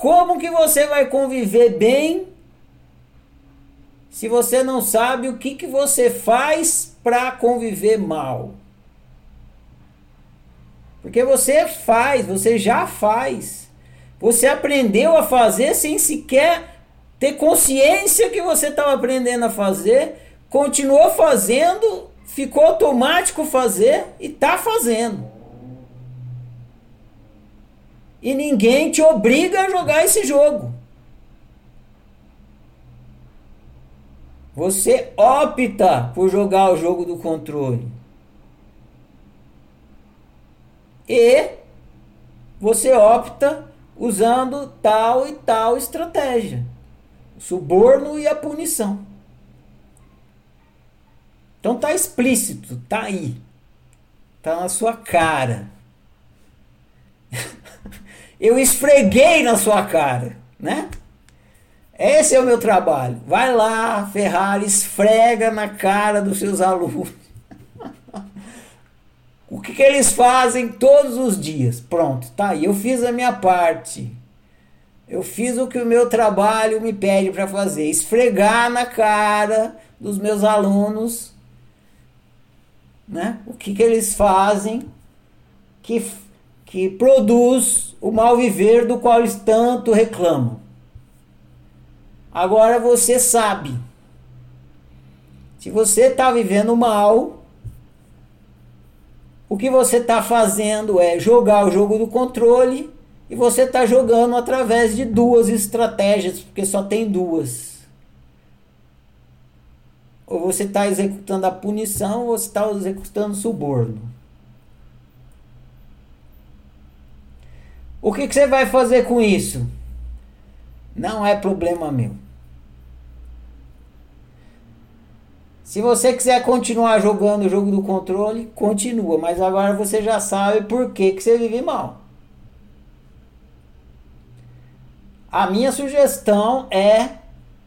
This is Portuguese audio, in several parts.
como que você vai conviver bem se você não sabe o que, que você faz para conviver mal? Porque você faz, você já faz. Você aprendeu a fazer sem sequer ter consciência que você estava aprendendo a fazer, continuou fazendo, ficou automático fazer e está fazendo. E ninguém te obriga a jogar esse jogo. Você opta por jogar o jogo do controle. E você opta usando tal e tal estratégia. O suborno e a punição. Então tá explícito, tá aí. Tá na sua cara. Eu esfreguei na sua cara, né? Esse é o meu trabalho. Vai lá, Ferrari, esfrega na cara dos seus alunos. o que, que eles fazem todos os dias? Pronto, tá aí. Eu fiz a minha parte. Eu fiz o que o meu trabalho me pede para fazer: esfregar na cara dos meus alunos né? o que, que eles fazem que, que produz o mal viver do qual eles tanto reclamam. Agora você sabe. Se você está vivendo mal, o que você está fazendo é jogar o jogo do controle e você está jogando através de duas estratégias, porque só tem duas. Ou você está executando a punição ou você está executando o suborno. O que, que você vai fazer com isso? Não é problema meu. Se você quiser continuar jogando o jogo do controle, continua, mas agora você já sabe por que, que você vive mal. A minha sugestão é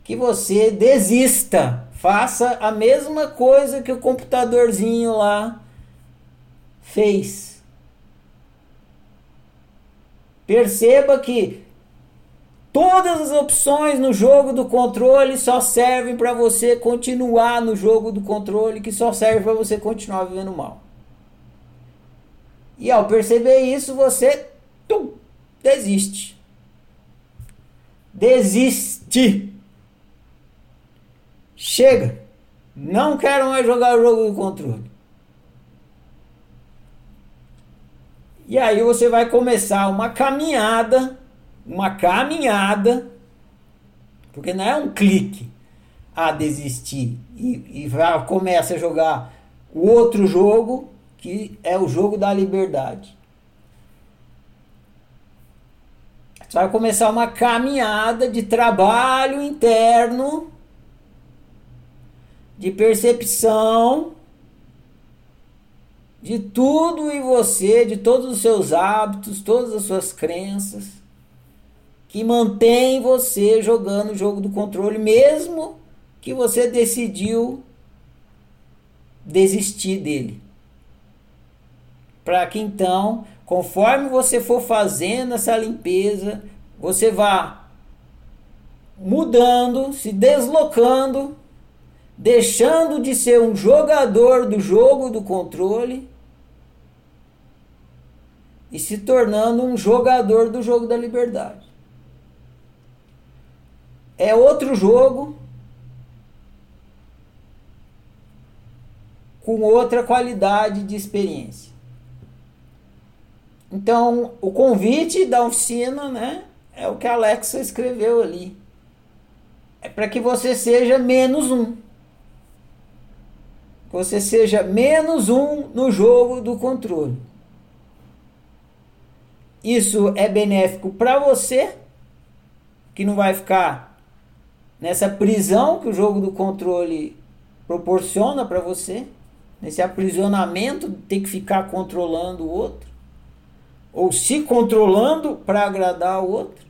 que você desista, faça a mesma coisa que o computadorzinho lá fez. Perceba que Todas as opções no jogo do controle só servem para você continuar no jogo do controle, que só serve para você continuar vivendo mal. E ao perceber isso, você tum, desiste. Desiste. Chega. Não quero mais jogar o jogo do controle. E aí você vai começar uma caminhada uma caminhada, porque não é um clique a desistir e, e vai, começa a jogar o outro jogo que é o jogo da liberdade. Você vai começar uma caminhada de trabalho interno, de percepção de tudo em você, de todos os seus hábitos, todas as suas crenças que mantém você jogando o jogo do controle, mesmo que você decidiu desistir dele. Para que então, conforme você for fazendo essa limpeza, você vá mudando, se deslocando, deixando de ser um jogador do jogo do controle e se tornando um jogador do jogo da liberdade é outro jogo com outra qualidade de experiência. Então, o convite da oficina, né, é o que a Alexa escreveu ali. É para que você seja menos um. Que você seja menos um no jogo do controle. Isso é benéfico para você, que não vai ficar nessa prisão que o jogo do controle proporciona para você, nesse aprisionamento, tem que ficar controlando o outro, ou se controlando para agradar o outro.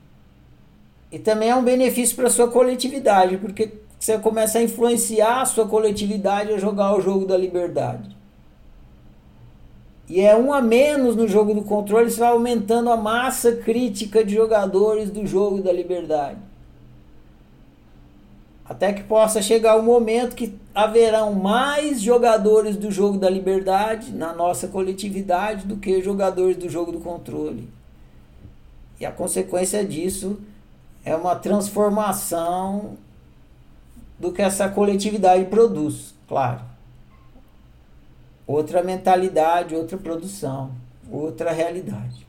E também é um benefício para sua coletividade, porque você começa a influenciar a sua coletividade a jogar o jogo da liberdade. E é um a menos no jogo do controle, você vai aumentando a massa crítica de jogadores do jogo da liberdade. Até que possa chegar o momento que haverão mais jogadores do jogo da liberdade na nossa coletividade do que jogadores do jogo do controle. E a consequência disso é uma transformação do que essa coletividade produz, claro. Outra mentalidade, outra produção, outra realidade.